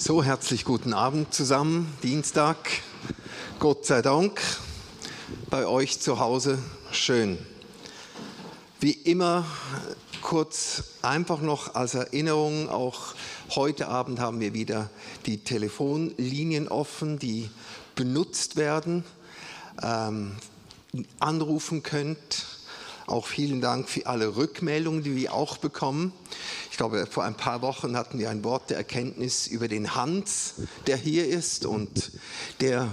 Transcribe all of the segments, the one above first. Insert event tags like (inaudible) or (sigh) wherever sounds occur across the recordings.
So, herzlich guten Abend zusammen, Dienstag. Gott sei Dank bei euch zu Hause schön. Wie immer kurz einfach noch als Erinnerung, auch heute Abend haben wir wieder die Telefonlinien offen, die benutzt werden, ähm, anrufen könnt. Auch vielen Dank für alle Rückmeldungen, die wir auch bekommen. Ich glaube, vor ein paar Wochen hatten wir ein Wort der Erkenntnis über den Hans, der hier ist und der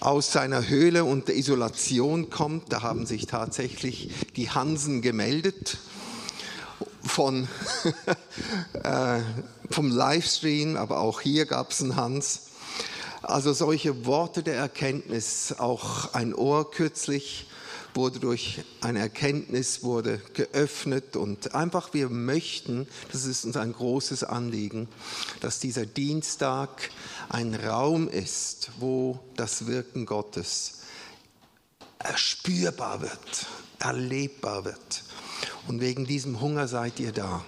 aus seiner Höhle und der Isolation kommt. Da haben sich tatsächlich die Hansen gemeldet von, (laughs) äh, vom Livestream, aber auch hier gab es einen Hans. Also solche Worte der Erkenntnis, auch ein Ohr kürzlich wurde durch eine Erkenntnis wurde geöffnet und einfach wir möchten, das ist uns ein großes Anliegen, dass dieser Dienstag ein Raum ist, wo das Wirken Gottes spürbar wird, erlebbar wird. Und wegen diesem Hunger seid ihr da,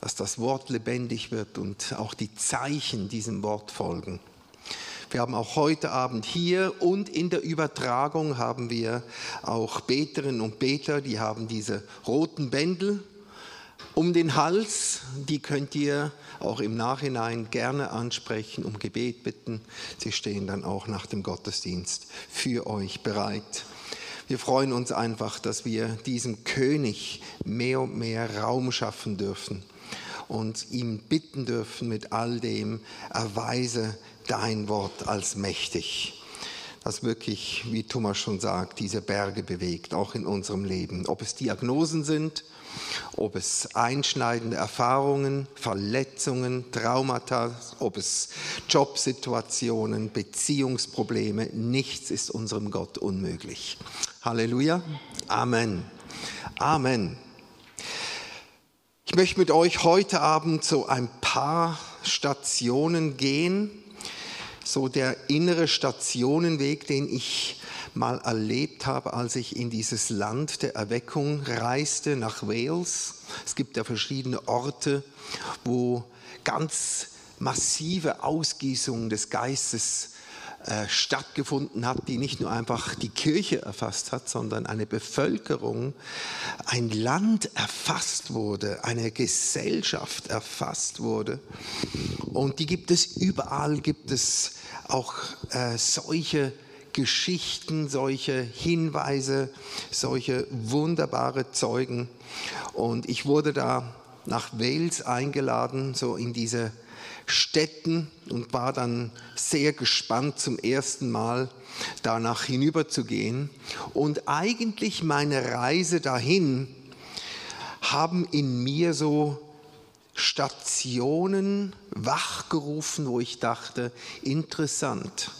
dass das Wort lebendig wird und auch die Zeichen diesem Wort folgen. Wir haben auch heute Abend hier und in der Übertragung haben wir auch Beterinnen und Beter, die haben diese roten Bändel um den Hals. Die könnt ihr auch im Nachhinein gerne ansprechen, um Gebet bitten. Sie stehen dann auch nach dem Gottesdienst für euch bereit. Wir freuen uns einfach, dass wir diesem König mehr und mehr Raum schaffen dürfen und ihm bitten dürfen mit all dem, erweise dein Wort als mächtig das wirklich, wie Thomas schon sagt, diese Berge bewegt, auch in unserem Leben. Ob es Diagnosen sind, ob es einschneidende Erfahrungen, Verletzungen, Traumata, ob es Jobsituationen, Beziehungsprobleme, nichts ist unserem Gott unmöglich. Halleluja. Amen. Amen. Ich möchte mit euch heute Abend so ein paar Stationen gehen so der innere Stationenweg, den ich mal erlebt habe, als ich in dieses Land der Erweckung reiste, nach Wales. Es gibt ja verschiedene Orte, wo ganz massive Ausgießungen des Geistes äh, stattgefunden hat, die nicht nur einfach die Kirche erfasst hat, sondern eine Bevölkerung, ein Land erfasst wurde, eine Gesellschaft erfasst wurde. Und die gibt es überall, gibt es auch äh, solche Geschichten, solche Hinweise, solche wunderbare Zeugen. Und ich wurde da nach Wales eingeladen, so in diese Städten und war dann sehr gespannt zum ersten Mal danach hinüberzugehen. Und eigentlich meine Reise dahin haben in mir so Stationen wachgerufen, wo ich dachte, interessant.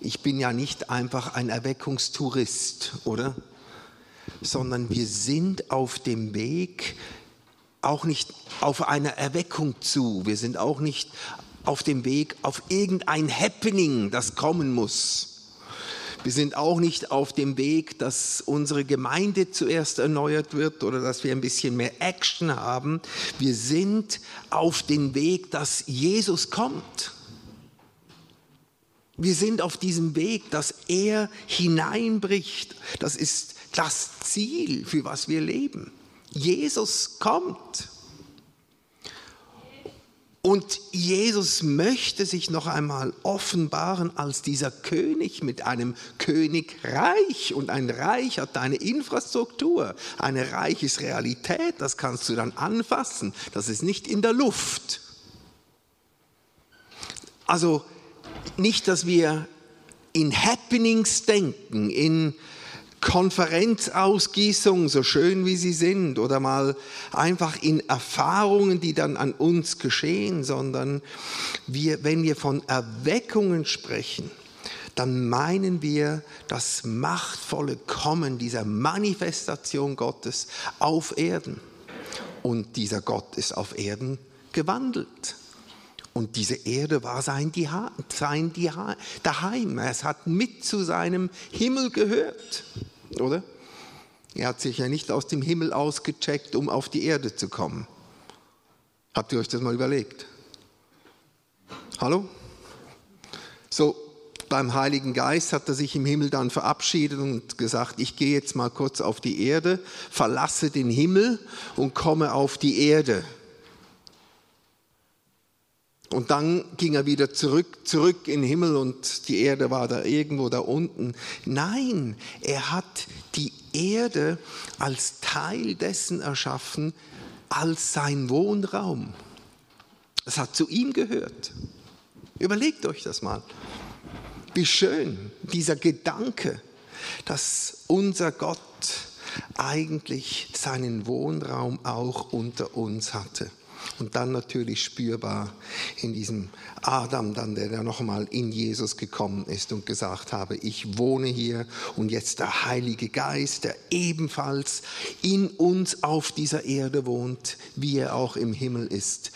Ich bin ja nicht einfach ein Erweckungstourist, oder? Sondern wir sind auf dem Weg, auch nicht auf eine Erweckung zu. Wir sind auch nicht auf dem Weg auf irgendein Happening, das kommen muss. Wir sind auch nicht auf dem Weg, dass unsere Gemeinde zuerst erneuert wird oder dass wir ein bisschen mehr Action haben. Wir sind auf dem Weg, dass Jesus kommt. Wir sind auf diesem Weg, dass er hineinbricht. Das ist das Ziel, für was wir leben. Jesus kommt. Und Jesus möchte sich noch einmal offenbaren als dieser König mit einem Königreich. Und ein Reich hat eine Infrastruktur. Ein Reich ist Realität, das kannst du dann anfassen. Das ist nicht in der Luft. Also nicht, dass wir in Happenings denken, in Konferenzausgießungen, so schön wie sie sind, oder mal einfach in Erfahrungen, die dann an uns geschehen, sondern wir, wenn wir von Erweckungen sprechen, dann meinen wir das machtvolle Kommen dieser Manifestation Gottes auf Erden. Und dieser Gott ist auf Erden gewandelt. Und diese Erde war sein, sein Daheim. Es hat mit zu seinem Himmel gehört, oder? Er hat sich ja nicht aus dem Himmel ausgecheckt, um auf die Erde zu kommen. Habt ihr euch das mal überlegt? Hallo? So, beim Heiligen Geist hat er sich im Himmel dann verabschiedet und gesagt, ich gehe jetzt mal kurz auf die Erde, verlasse den Himmel und komme auf die Erde. Und dann ging er wieder zurück, zurück in den Himmel und die Erde war da irgendwo da unten. Nein, er hat die Erde als Teil dessen erschaffen, als sein Wohnraum. Es hat zu ihm gehört. Überlegt euch das mal. Wie schön dieser Gedanke, dass unser Gott eigentlich seinen Wohnraum auch unter uns hatte. Und dann natürlich spürbar in diesem Adam, dann, der da nochmal in Jesus gekommen ist und gesagt habe, ich wohne hier und jetzt der Heilige Geist, der ebenfalls in uns auf dieser Erde wohnt, wie er auch im Himmel ist.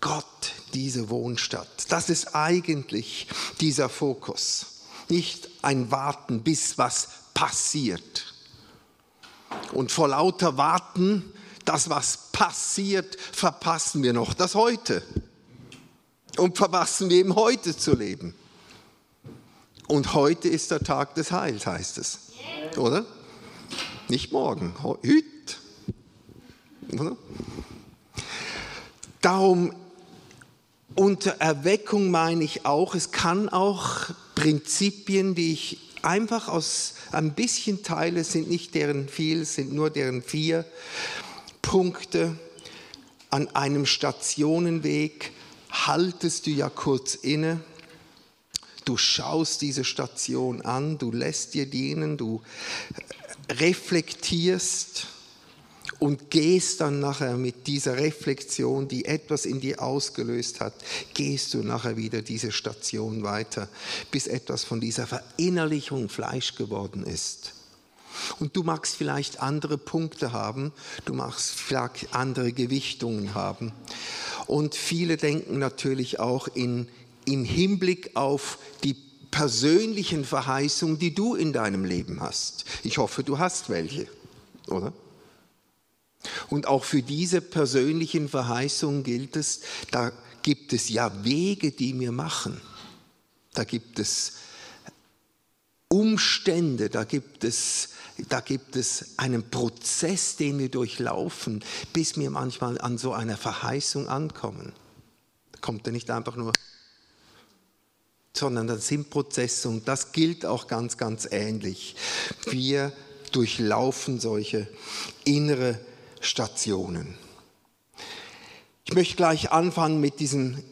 Gott, diese Wohnstadt. Das ist eigentlich dieser Fokus. Nicht ein Warten, bis was passiert. Und vor lauter Warten das, was passiert, verpassen wir noch das Heute. Und verpassen wir im Heute zu leben. Und heute ist der Tag des Heils, heißt es. Oder? Nicht morgen, heute. Oder? Darum unter Erweckung meine ich auch, es kann auch Prinzipien, die ich einfach aus ein bisschen teile, sind nicht deren viel, sind nur deren vier, Punkte an einem Stationenweg haltest du ja kurz inne. Du schaust diese Station an, du lässt dir dienen, du reflektierst und gehst dann nachher mit dieser Reflexion, die etwas in dir ausgelöst hat, gehst du nachher wieder diese Station weiter, bis etwas von dieser Verinnerlichung Fleisch geworden ist. Und du magst vielleicht andere Punkte haben, du magst vielleicht andere Gewichtungen haben. Und viele denken natürlich auch in, im Hinblick auf die persönlichen Verheißungen, die du in deinem Leben hast. Ich hoffe, du hast welche, oder? Und auch für diese persönlichen Verheißungen gilt es, da gibt es ja Wege, die wir machen. Da gibt es Umstände, da gibt es da gibt es einen Prozess, den wir durchlaufen, bis wir manchmal an so einer Verheißung ankommen. Da kommt er nicht einfach nur, sondern das sind Prozesse und das gilt auch ganz, ganz ähnlich. Wir durchlaufen solche innere Stationen. Ich möchte gleich anfangen mit diesem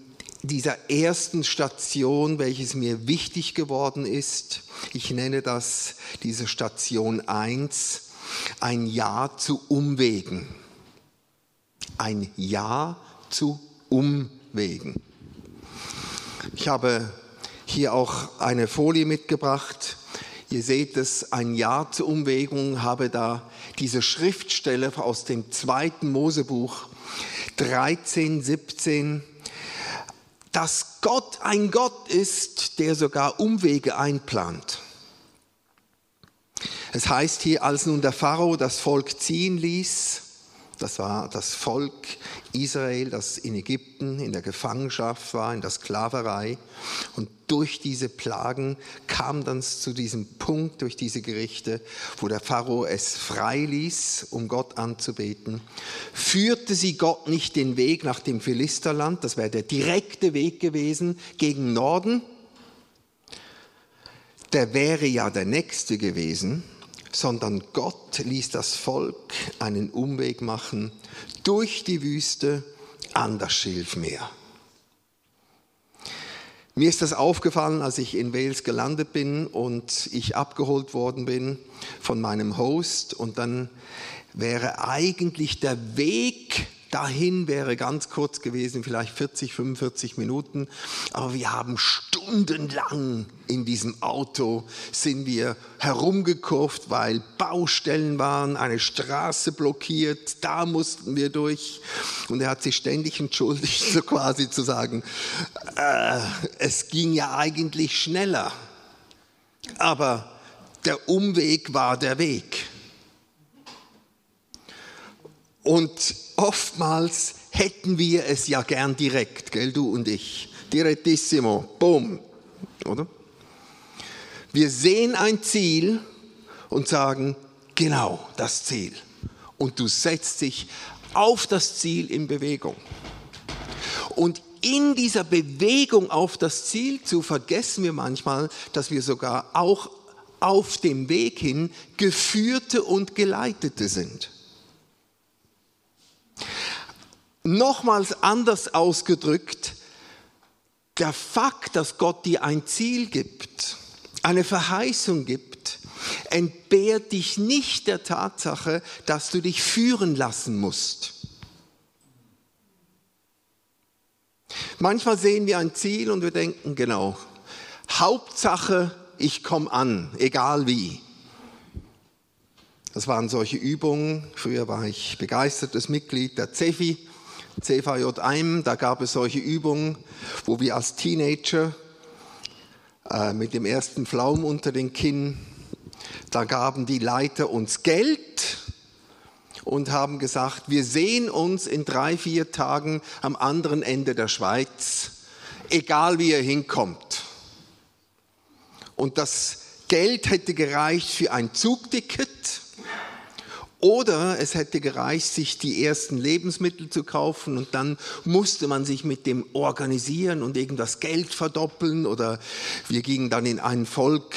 dieser ersten Station, welches mir wichtig geworden ist. Ich nenne das diese Station 1, ein Ja zu Umwegen. Ein Ja zu Umwegen. Ich habe hier auch eine Folie mitgebracht. Ihr seht es, ein Ja zu Umwegen, habe da diese Schriftstelle aus dem zweiten Mosebuch 13, 17 dass Gott ein Gott ist, der sogar Umwege einplant. Es heißt hier, als nun der Pharao das Volk ziehen ließ, das war das Volk Israel, das in Ägypten in der Gefangenschaft war, in der Sklaverei. Und durch diese Plagen kam dann zu diesem Punkt, durch diese Gerichte, wo der Pharao es frei ließ, um Gott anzubeten. Führte sie Gott nicht den Weg nach dem Philisterland, das wäre der direkte Weg gewesen, gegen Norden. Der wäre ja der nächste gewesen sondern Gott ließ das Volk einen Umweg machen durch die Wüste an das Schilfmeer. Mir ist das aufgefallen, als ich in Wales gelandet bin und ich abgeholt worden bin von meinem Host und dann wäre eigentlich der Weg dahin wäre ganz kurz gewesen, vielleicht 40, 45 Minuten. Aber wir haben stundenlang in diesem Auto sind wir herumgekurft, weil Baustellen waren, eine Straße blockiert, da mussten wir durch. Und er hat sich ständig entschuldigt, (laughs) so quasi zu sagen, äh, es ging ja eigentlich schneller. Aber der Umweg war der Weg. Und oftmals hätten wir es ja gern direkt, gell, du und ich. direttissimo, boom, oder? Wir sehen ein Ziel und sagen, genau das Ziel. Und du setzt dich auf das Ziel in Bewegung. Und in dieser Bewegung auf das Ziel zu vergessen wir manchmal, dass wir sogar auch auf dem Weg hin geführte und geleitete sind. Nochmals anders ausgedrückt, der Fakt, dass Gott dir ein Ziel gibt, eine Verheißung gibt, entbehrt dich nicht der Tatsache, dass du dich führen lassen musst. Manchmal sehen wir ein Ziel und wir denken, genau, Hauptsache, ich komme an, egal wie. Das waren solche Übungen. Früher war ich begeistertes Mitglied der CEFI, CVJM. Da gab es solche Übungen, wo wir als Teenager äh, mit dem ersten Pflaum unter den Kinn, da gaben die Leiter uns Geld und haben gesagt, wir sehen uns in drei, vier Tagen am anderen Ende der Schweiz, egal wie ihr hinkommt. Und das Geld hätte gereicht für ein Zugticket oder es hätte gereicht, sich die ersten Lebensmittel zu kaufen und dann musste man sich mit dem organisieren und irgendwas Geld verdoppeln oder wir gingen dann in ein Volk,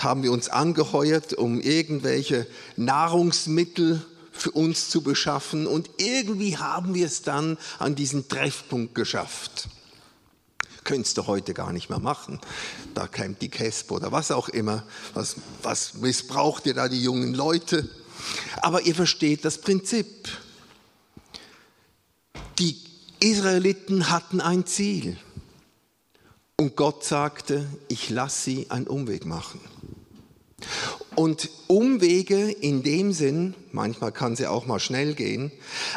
haben wir uns angeheuert, um irgendwelche Nahrungsmittel für uns zu beschaffen und irgendwie haben wir es dann an diesen Treffpunkt geschafft. Könntest du heute gar nicht mehr machen. Da kämpft die Kesp oder was auch immer. Was, was missbraucht ihr da die jungen Leute? Aber ihr versteht das Prinzip. Die Israeliten hatten ein Ziel. Und Gott sagte, ich lasse sie einen Umweg machen. Und Umwege in dem Sinn, manchmal kann sie auch mal schnell gehen,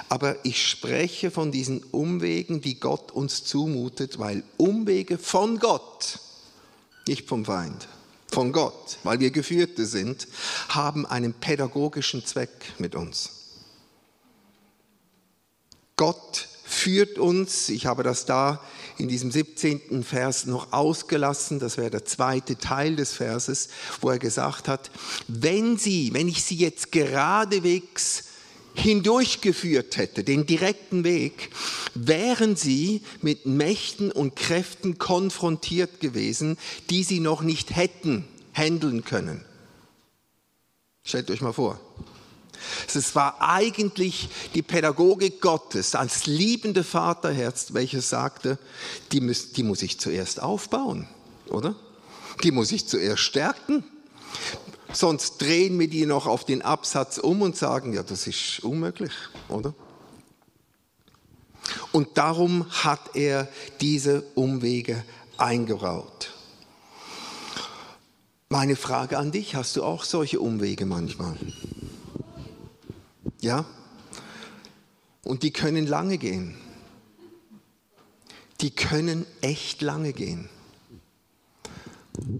aber ich spreche von diesen Umwegen, die Gott uns zumutet, weil Umwege von Gott, nicht vom Feind, von Gott, weil wir Geführte sind, haben einen pädagogischen Zweck mit uns. Gott führt uns, ich habe das da in diesem 17. Vers noch ausgelassen, das wäre der zweite Teil des Verses, wo er gesagt hat, wenn sie, wenn ich sie jetzt geradewegs hindurchgeführt hätte, den direkten Weg, wären sie mit Mächten und Kräften konfrontiert gewesen, die sie noch nicht hätten handeln können. Stellt euch mal vor. Es war eigentlich die Pädagogik Gottes als liebende Vaterherz, welches sagte, die, muss, die muss ich zuerst aufbauen, oder? Die muss ich zuerst stärken. Sonst drehen wir die noch auf den Absatz um und sagen, ja, das ist unmöglich, oder? Und darum hat er diese Umwege eingebaut. Meine Frage an dich, hast du auch solche Umwege manchmal? Ja? Und die können lange gehen. Die können echt lange gehen.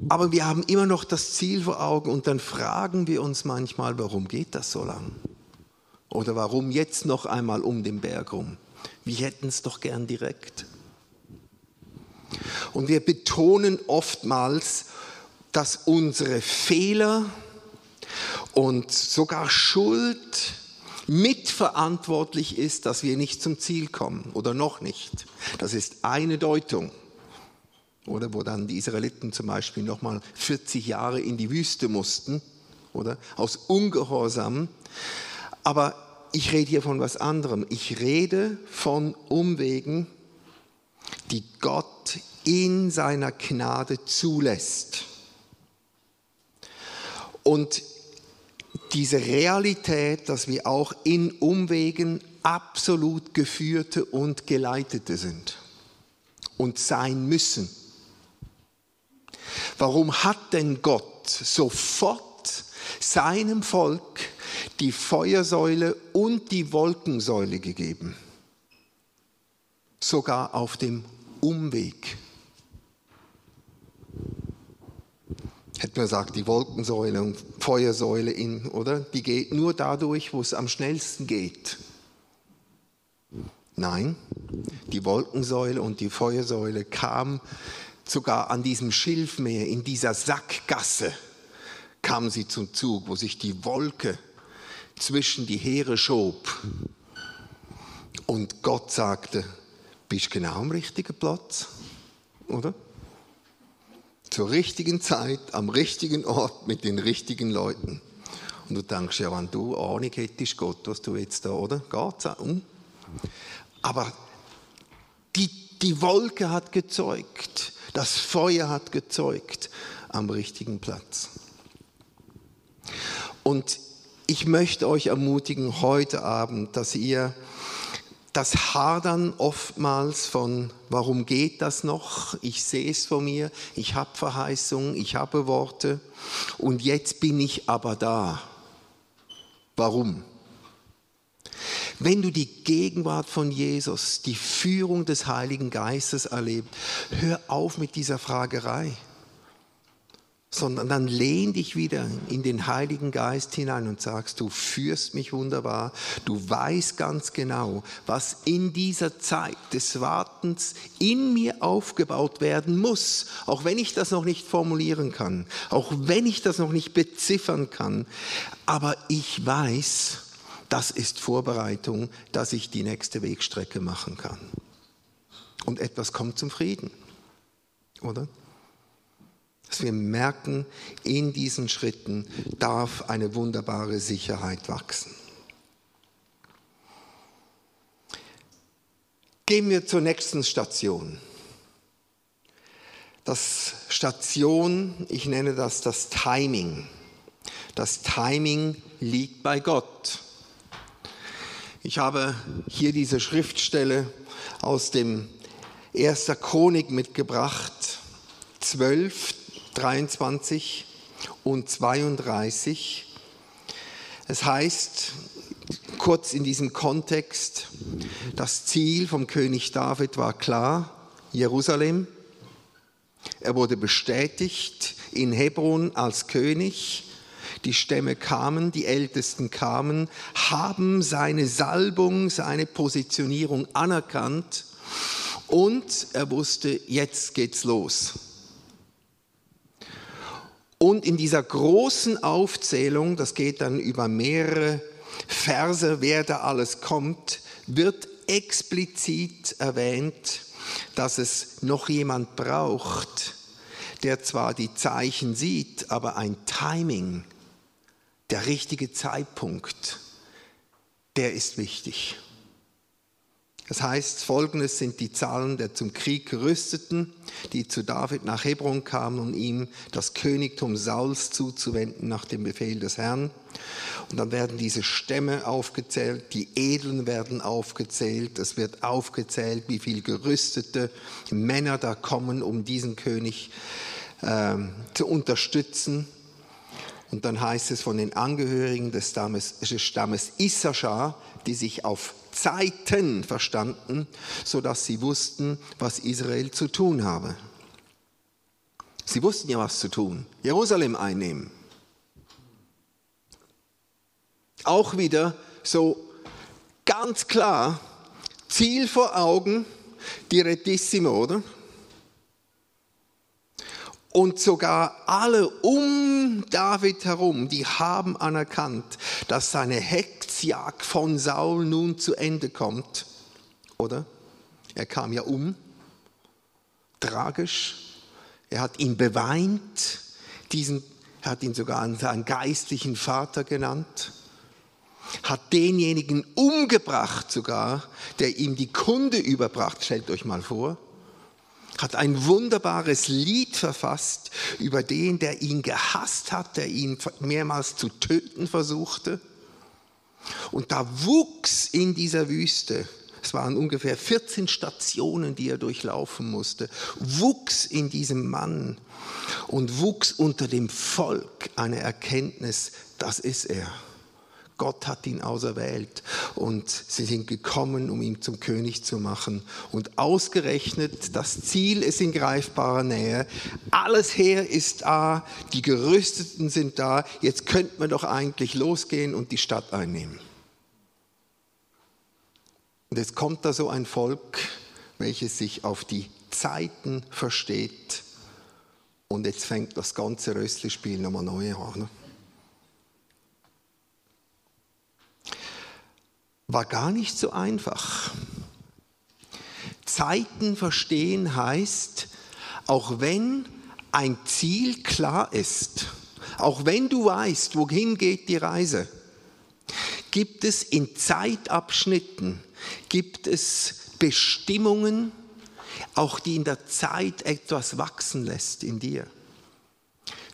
Aber wir haben immer noch das Ziel vor Augen und dann fragen wir uns manchmal, warum geht das so lang? Oder warum jetzt noch einmal um den Berg rum? Wir hätten es doch gern direkt. Und wir betonen oftmals, dass unsere Fehler und sogar Schuld mitverantwortlich ist, dass wir nicht zum Ziel kommen oder noch nicht. Das ist eine Deutung. Oder wo dann die Israeliten zum Beispiel nochmal 40 Jahre in die Wüste mussten, oder aus Ungehorsam. Aber ich rede hier von was anderem. Ich rede von Umwegen, die Gott in seiner Gnade zulässt. Und diese Realität, dass wir auch in Umwegen absolut geführte und geleitete sind und sein müssen. Warum hat denn Gott sofort seinem Volk die Feuersäule und die Wolkensäule gegeben? Sogar auf dem Umweg. hätte man gesagt, die Wolkensäule und Feuersäule in, oder? Die geht nur dadurch, wo es am schnellsten geht. Nein, die Wolkensäule und die Feuersäule kam sogar an diesem Schilfmeer, in dieser Sackgasse, kam sie zum Zug, wo sich die Wolke zwischen die Heere schob. Und Gott sagte, bist genau am richtigen Platz, oder? Zur richtigen Zeit, am richtigen Ort, mit den richtigen Leuten. Und du denkst, ja, wenn du Ahnung hättest, Gott, was du jetzt da, oder? Geht's auch? Hm? Aber die, die Wolke hat gezeugt, das Feuer hat gezeugt am richtigen Platz. Und ich möchte euch ermutigen heute Abend, dass ihr das Hadern oftmals von, warum geht das noch? Ich sehe es vor mir, ich habe Verheißungen, ich habe Worte und jetzt bin ich aber da. Warum? Wenn du die Gegenwart von Jesus, die Führung des Heiligen Geistes erlebst, hör auf mit dieser Fragerei, sondern dann lehn dich wieder in den Heiligen Geist hinein und sagst, du führst mich wunderbar, du weißt ganz genau, was in dieser Zeit des Wartens in mir aufgebaut werden muss, auch wenn ich das noch nicht formulieren kann, auch wenn ich das noch nicht beziffern kann, aber ich weiß, das ist Vorbereitung, dass ich die nächste Wegstrecke machen kann. Und etwas kommt zum Frieden, oder? Dass wir merken, in diesen Schritten darf eine wunderbare Sicherheit wachsen. Gehen wir zur nächsten Station. Das Station, ich nenne das das Timing. Das Timing liegt bei Gott. Ich habe hier diese Schriftstelle aus dem 1. Chronik mitgebracht, 12, 23 und 32. Es heißt, kurz in diesem Kontext, das Ziel vom König David war klar, Jerusalem. Er wurde bestätigt in Hebron als König die Stämme kamen, die Ältesten kamen, haben seine Salbung, seine Positionierung anerkannt und er wusste, jetzt geht's los. Und in dieser großen Aufzählung, das geht dann über mehrere Verse, wer da alles kommt, wird explizit erwähnt, dass es noch jemand braucht, der zwar die Zeichen sieht, aber ein Timing der richtige Zeitpunkt, der ist wichtig. Das heißt, folgendes sind die Zahlen der zum Krieg gerüsteten, die zu David nach Hebron kamen, um ihm das Königtum Sauls zuzuwenden nach dem Befehl des Herrn. Und dann werden diese Stämme aufgezählt, die Edeln werden aufgezählt, es wird aufgezählt, wie viele gerüstete Männer da kommen, um diesen König äh, zu unterstützen. Und dann heißt es von den Angehörigen des Stammes, Stammes Issachar, die sich auf Zeiten verstanden, sodass sie wussten, was Israel zu tun habe. Sie wussten ja, was zu tun. Jerusalem einnehmen. Auch wieder so ganz klar, Ziel vor Augen, direttissimo, oder? Und sogar alle um David herum, die haben anerkannt, dass seine Hexjagd von Saul nun zu Ende kommt. Oder? Er kam ja um. Tragisch. Er hat ihn beweint. Diesen, er hat ihn sogar seinen geistlichen Vater genannt. Hat denjenigen umgebracht sogar, der ihm die Kunde überbracht. Stellt euch mal vor hat ein wunderbares Lied verfasst über den, der ihn gehasst hat, der ihn mehrmals zu töten versuchte. Und da wuchs in dieser Wüste, es waren ungefähr 14 Stationen, die er durchlaufen musste, wuchs in diesem Mann und wuchs unter dem Volk eine Erkenntnis, das ist er. Gott hat ihn auserwählt und sie sind gekommen, um ihn zum König zu machen. Und ausgerechnet, das Ziel ist in greifbarer Nähe. Alles Heer ist da, die Gerüsteten sind da. Jetzt könnte man doch eigentlich losgehen und die Stadt einnehmen. Und jetzt kommt da so ein Volk welches sich auf die Zeiten versteht. Und jetzt fängt das ganze Röstlispiel nochmal neu an. Ne? War gar nicht so einfach. Zeiten verstehen heißt, auch wenn ein Ziel klar ist, auch wenn du weißt, wohin geht die Reise, gibt es in Zeitabschnitten, gibt es Bestimmungen, auch die in der Zeit etwas wachsen lässt in dir.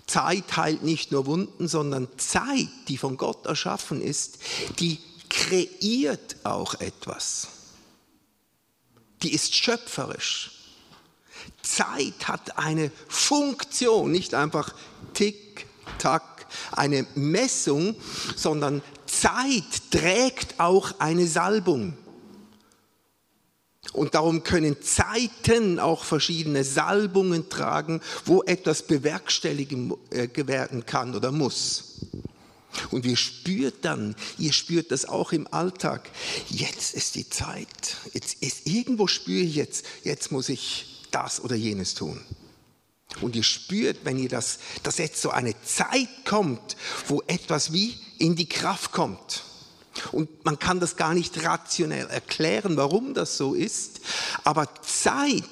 Zeit heilt nicht nur Wunden, sondern Zeit, die von Gott erschaffen ist, die kreiert auch etwas. Die ist schöpferisch. Zeit hat eine Funktion, nicht einfach Tick, Tack, eine Messung, sondern Zeit trägt auch eine Salbung. Und darum können Zeiten auch verschiedene Salbungen tragen, wo etwas bewerkstelligen äh, werden kann oder muss. Und wir spürt dann, ihr spürt das auch im Alltag, jetzt ist die Zeit. Jetzt ist, irgendwo spüre ich jetzt, jetzt muss ich das oder jenes tun. Und ihr spürt, wenn ihr das, dass jetzt so eine Zeit kommt, wo etwas wie in die Kraft kommt. Und man kann das gar nicht rationell erklären, warum das so ist. Aber Zeit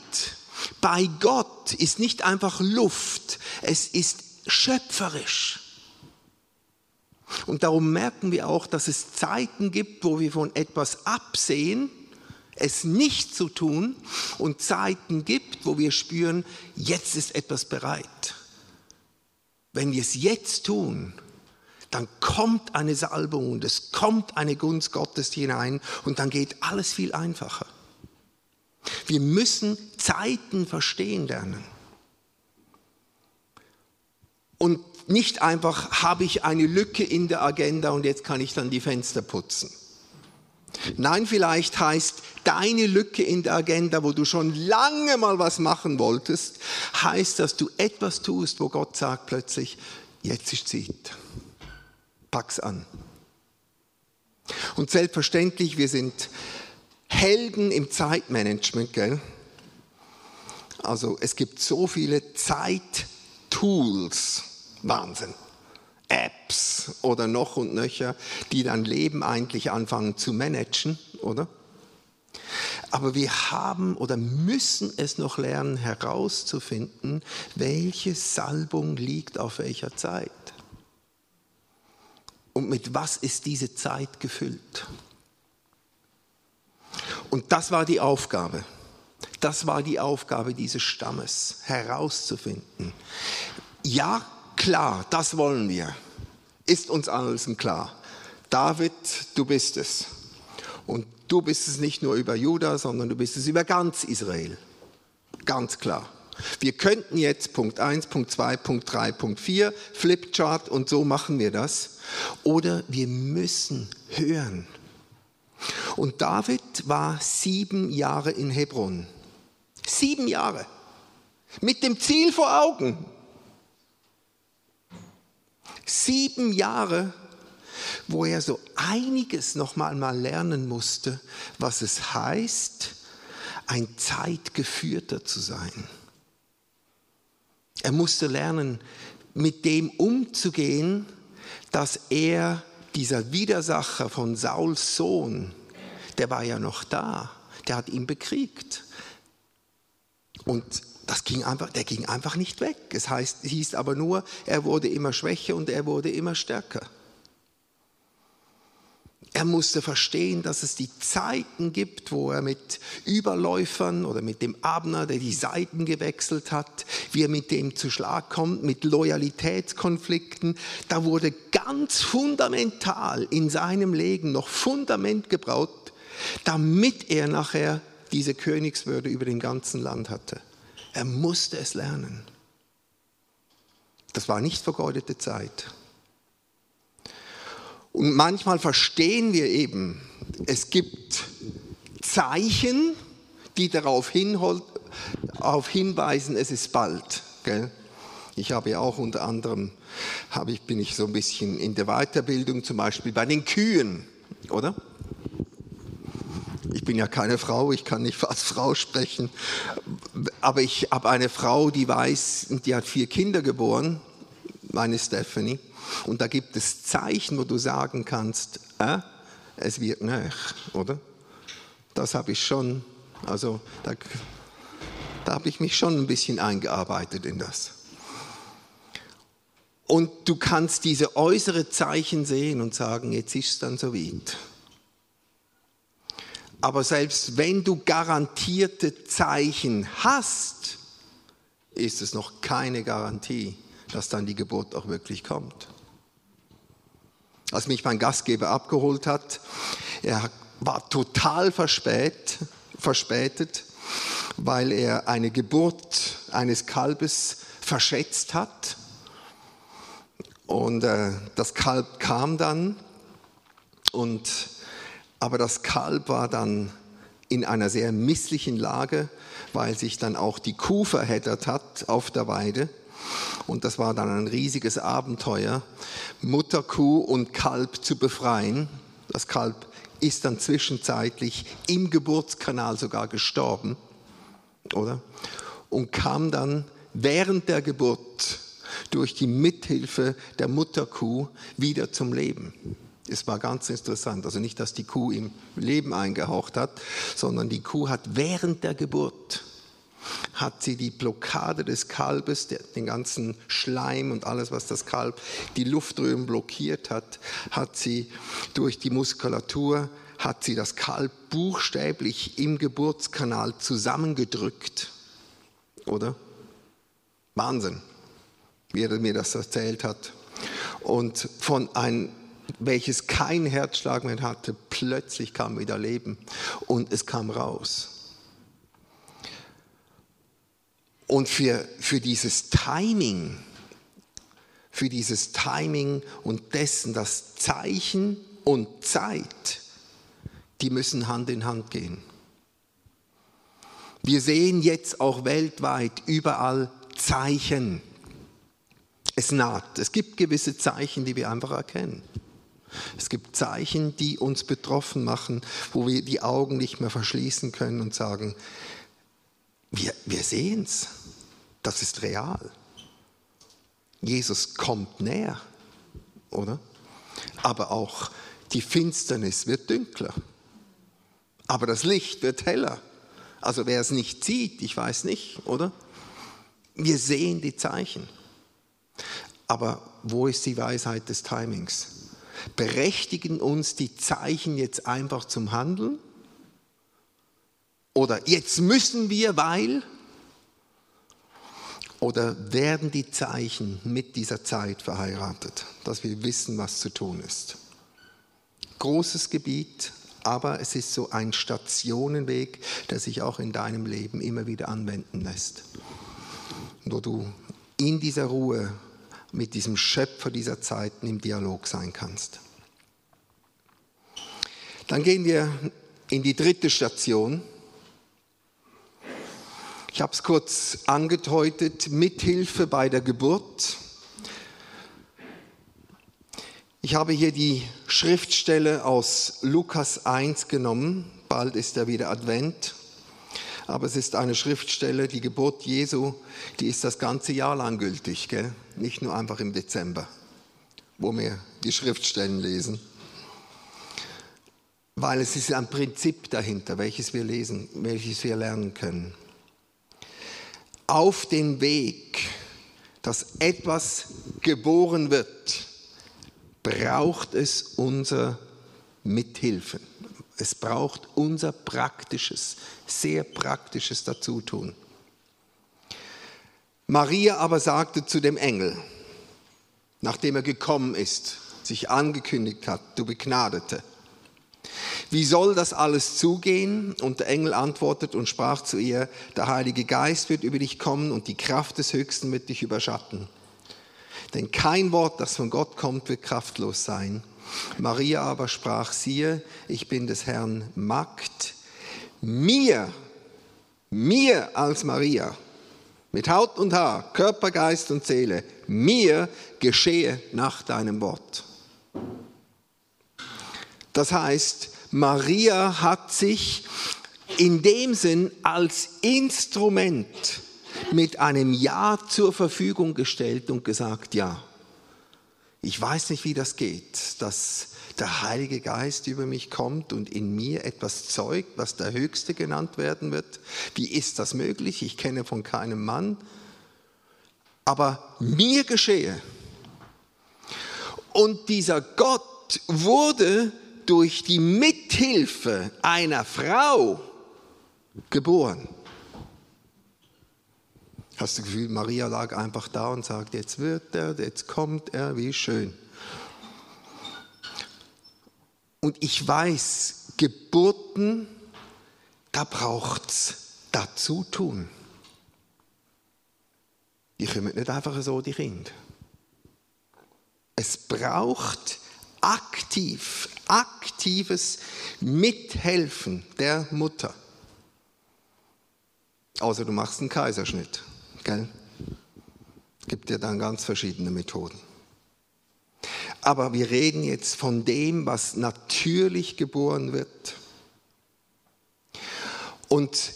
bei Gott ist nicht einfach Luft, es ist schöpferisch. Und darum merken wir auch, dass es Zeiten gibt, wo wir von etwas absehen, es nicht zu tun, und Zeiten gibt, wo wir spüren, jetzt ist etwas bereit. Wenn wir es jetzt tun, dann kommt eine Salbung und es kommt eine Gunst Gottes hinein und dann geht alles viel einfacher. Wir müssen Zeiten verstehen lernen. Und nicht einfach, habe ich eine Lücke in der Agenda und jetzt kann ich dann die Fenster putzen. Nein, vielleicht heißt deine Lücke in der Agenda, wo du schon lange mal was machen wolltest, heißt, dass du etwas tust, wo Gott sagt plötzlich, jetzt ist Zeit pack's an. Und selbstverständlich, wir sind Helden im Zeitmanagement, gell? Also es gibt so viele Zeittools, Wahnsinn. Apps oder noch und nöcher, die dein Leben eigentlich anfangen zu managen, oder? Aber wir haben oder müssen es noch lernen herauszufinden, welche Salbung liegt auf welcher Zeit und mit was ist diese Zeit gefüllt. Und das war die Aufgabe. Das war die Aufgabe dieses Stammes, herauszufinden. Ja, klar, das wollen wir. Ist uns allen klar. David, du bist es. Und du bist es nicht nur über Juda, sondern du bist es über ganz Israel. Ganz klar. Wir könnten jetzt Punkt 1, Punkt 2, Punkt 3, Punkt 4, Flipchart und so machen wir das. Oder wir müssen hören. Und David war sieben Jahre in Hebron. Sieben Jahre. Mit dem Ziel vor Augen. Sieben Jahre, wo er so einiges noch mal, mal lernen musste, was es heißt, ein Zeitgeführter zu sein. Er musste lernen, mit dem umzugehen, dass er, dieser Widersacher von Sauls Sohn, der war ja noch da, der hat ihn bekriegt. Und das ging einfach, der ging einfach nicht weg. Es heißt, hieß aber nur, er wurde immer schwächer und er wurde immer stärker. Er musste verstehen, dass es die Zeiten gibt, wo er mit Überläufern oder mit dem Abner, der die Seiten gewechselt hat, wie er mit dem zu Schlag kommt, mit Loyalitätskonflikten. Da wurde ganz fundamental in seinem Leben noch Fundament gebraut, damit er nachher diese Königswürde über dem ganzen Land hatte. Er musste es lernen. Das war nicht vergeudete Zeit. Und manchmal verstehen wir eben, es gibt Zeichen, die darauf auf hinweisen, es ist bald. Gell? Ich habe ja auch unter anderem, habe ich, bin ich so ein bisschen in der Weiterbildung, zum Beispiel bei den Kühen, oder? Ich bin ja keine Frau, ich kann nicht (laughs) als Frau sprechen, aber ich habe eine Frau, die weiß, die hat vier Kinder geboren, meine Stephanie, und da gibt es Zeichen, wo du sagen kannst, äh, es wird nach, oder? Das habe ich schon, also da, da habe ich mich schon ein bisschen eingearbeitet in das. Und du kannst diese äußere Zeichen sehen und sagen, jetzt ist es dann so weit. Aber selbst wenn du garantierte Zeichen hast, ist es noch keine Garantie, dass dann die Geburt auch wirklich kommt. Als mich mein Gastgeber abgeholt hat, er war total verspät, verspätet, weil er eine Geburt eines Kalbes verschätzt hat. Und äh, das Kalb kam dann, und, aber das Kalb war dann in einer sehr misslichen Lage, weil sich dann auch die Kuh verheddert hat auf der Weide. Und das war dann ein riesiges Abenteuer, Mutterkuh und Kalb zu befreien. Das Kalb ist dann zwischenzeitlich im Geburtskanal sogar gestorben, oder? Und kam dann während der Geburt durch die Mithilfe der Mutterkuh wieder zum Leben. Es war ganz interessant. Also nicht, dass die Kuh ihm Leben eingehaucht hat, sondern die Kuh hat während der Geburt hat sie die Blockade des Kalbes, den ganzen Schleim und alles, was das Kalb, die Luftröhren blockiert hat, hat sie durch die Muskulatur, hat sie das Kalb buchstäblich im Geburtskanal zusammengedrückt. Oder? Wahnsinn, wie er mir das erzählt hat. Und von einem welches kein Herzschlag mehr hatte, plötzlich kam wieder Leben und es kam raus. Und für, für dieses Timing, für dieses Timing und dessen das Zeichen und Zeit, die müssen Hand in Hand gehen. Wir sehen jetzt auch weltweit überall Zeichen. Es naht. Es gibt gewisse Zeichen, die wir einfach erkennen. Es gibt Zeichen, die uns betroffen machen, wo wir die Augen nicht mehr verschließen können und sagen, wir, wir sehen es. Das ist real. Jesus kommt näher, oder? Aber auch die Finsternis wird dunkler. Aber das Licht wird heller. Also wer es nicht sieht, ich weiß nicht, oder? Wir sehen die Zeichen. Aber wo ist die Weisheit des Timings? Berechtigen uns die Zeichen jetzt einfach zum Handeln? Oder jetzt müssen wir, weil? Oder werden die Zeichen mit dieser Zeit verheiratet, dass wir wissen, was zu tun ist? Großes Gebiet, aber es ist so ein Stationenweg, der sich auch in deinem Leben immer wieder anwenden lässt. Wo du in dieser Ruhe mit diesem Schöpfer dieser Zeiten im Dialog sein kannst. Dann gehen wir in die dritte Station. Ich habe es kurz angedeutet, Mithilfe bei der Geburt. Ich habe hier die Schriftstelle aus Lukas 1 genommen. Bald ist ja wieder Advent. Aber es ist eine Schriftstelle, die Geburt Jesu, die ist das ganze Jahr lang gültig, gell? nicht nur einfach im Dezember, wo wir die Schriftstellen lesen. Weil es ist ein Prinzip dahinter, welches wir lesen, welches wir lernen können auf den Weg, dass etwas geboren wird, braucht es unser Mithilfen. Es braucht unser praktisches, sehr praktisches Dazutun. Maria aber sagte zu dem Engel, nachdem er gekommen ist, sich angekündigt hat, du Begnadete, wie soll das alles zugehen? Und der Engel antwortet und sprach zu ihr, der Heilige Geist wird über dich kommen und die Kraft des Höchsten wird dich überschatten. Denn kein Wort, das von Gott kommt, wird kraftlos sein. Maria aber sprach, siehe, ich bin des Herrn Magd. Mir, mir als Maria, mit Haut und Haar, Körper, Geist und Seele, mir geschehe nach deinem Wort. Das heißt, Maria hat sich in dem Sinn als Instrument mit einem Ja zur Verfügung gestellt und gesagt, ja, ich weiß nicht, wie das geht, dass der Heilige Geist über mich kommt und in mir etwas zeugt, was der Höchste genannt werden wird. Wie ist das möglich? Ich kenne von keinem Mann. Aber mir geschehe. Und dieser Gott wurde durch die Mithilfe einer Frau geboren. Hast du das Gefühl, Maria lag einfach da und sagt, jetzt wird er, jetzt kommt er, wie schön. Und ich weiß, Geburten, da braucht es dazu tun. Die kommen nicht einfach so, die Kinder. Es braucht aktiv, aktives Mithelfen der Mutter. Außer du machst einen Kaiserschnitt. Gell? Gibt ja dann ganz verschiedene Methoden. Aber wir reden jetzt von dem, was natürlich geboren wird. Und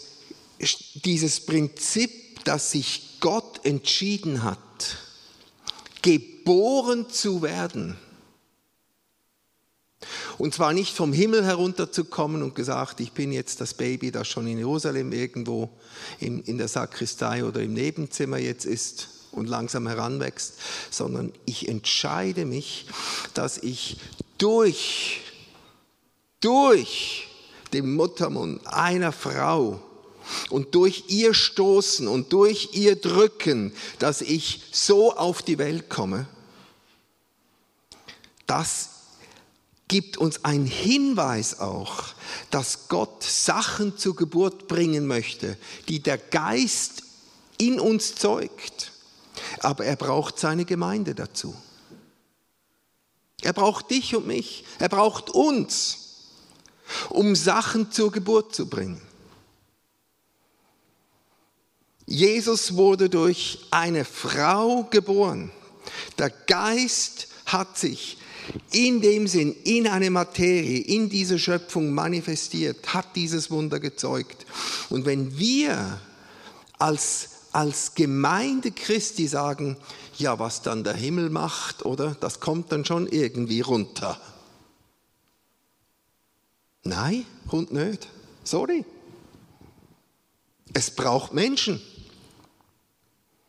dieses Prinzip, dass sich Gott entschieden hat, geboren zu werden, und zwar nicht vom Himmel herunterzukommen und gesagt, ich bin jetzt das Baby, das schon in Jerusalem irgendwo in, der Sakristei oder im Nebenzimmer jetzt ist und langsam heranwächst, sondern ich entscheide mich, dass ich durch, durch den Muttermund einer Frau und durch ihr Stoßen und durch ihr Drücken, dass ich so auf die Welt komme, das gibt uns einen Hinweis auch, dass Gott Sachen zur Geburt bringen möchte, die der Geist in uns zeugt. Aber er braucht seine Gemeinde dazu. Er braucht dich und mich. Er braucht uns, um Sachen zur Geburt zu bringen. Jesus wurde durch eine Frau geboren. Der Geist hat sich in dem Sinn in eine Materie, in diese Schöpfung manifestiert, hat dieses Wunder gezeugt. Und wenn wir als, als Gemeinde Christi sagen, ja, was dann der Himmel macht, oder? Das kommt dann schon irgendwie runter. Nein, kommt nicht. Sorry. Es braucht Menschen.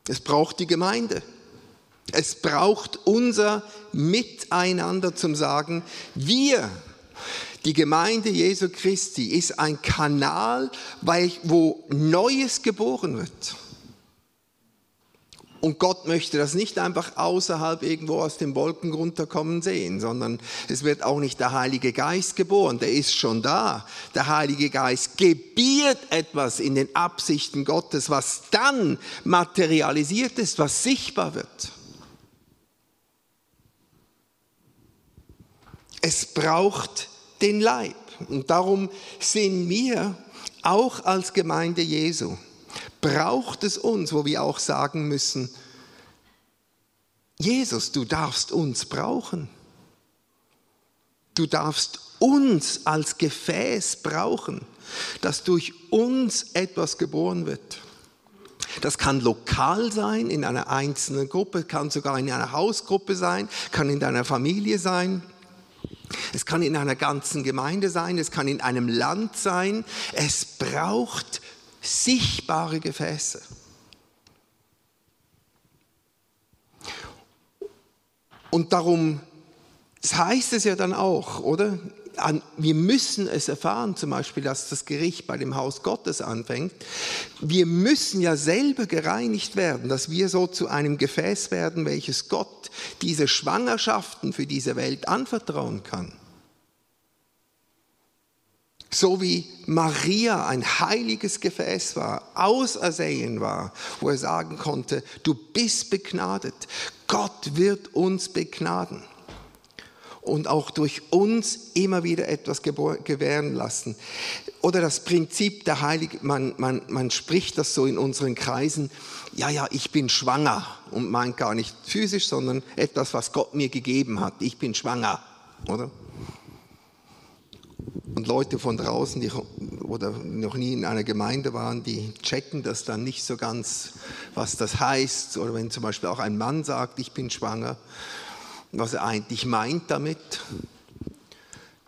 Es braucht die Gemeinde. Es braucht unser Miteinander zum Sagen, wir, die Gemeinde Jesu Christi, ist ein Kanal, wo Neues geboren wird. Und Gott möchte das nicht einfach außerhalb irgendwo aus den Wolken runterkommen sehen, sondern es wird auch nicht der Heilige Geist geboren, der ist schon da. Der Heilige Geist gebiert etwas in den Absichten Gottes, was dann materialisiert ist, was sichtbar wird. Es braucht den Leib. Und darum sind wir auch als Gemeinde Jesu, braucht es uns, wo wir auch sagen müssen, Jesus, du darfst uns brauchen. Du darfst uns als Gefäß brauchen, dass durch uns etwas geboren wird. Das kann lokal sein, in einer einzelnen Gruppe, kann sogar in einer Hausgruppe sein, kann in deiner Familie sein. Es kann in einer ganzen Gemeinde sein, es kann in einem Land sein. Es braucht sichtbare Gefäße. Und darum das heißt es ja dann auch, oder? Wir müssen es erfahren, zum Beispiel, dass das Gericht bei dem Haus Gottes anfängt. Wir müssen ja selber gereinigt werden, dass wir so zu einem Gefäß werden, welches Gott diese Schwangerschaften für diese Welt anvertrauen kann. So wie Maria ein heiliges Gefäß war, ausersehen war, wo er sagen konnte, du bist begnadet, Gott wird uns begnaden und auch durch uns immer wieder etwas gewähren lassen. Oder das Prinzip der Heiligen, man, man, man spricht das so in unseren Kreisen, ja, ja, ich bin schwanger und meint gar nicht physisch, sondern etwas, was Gott mir gegeben hat. Ich bin schwanger, oder? Und Leute von draußen, die oder noch nie in einer Gemeinde waren, die checken das dann nicht so ganz, was das heißt. Oder wenn zum Beispiel auch ein Mann sagt, ich bin schwanger, was er eigentlich meint damit.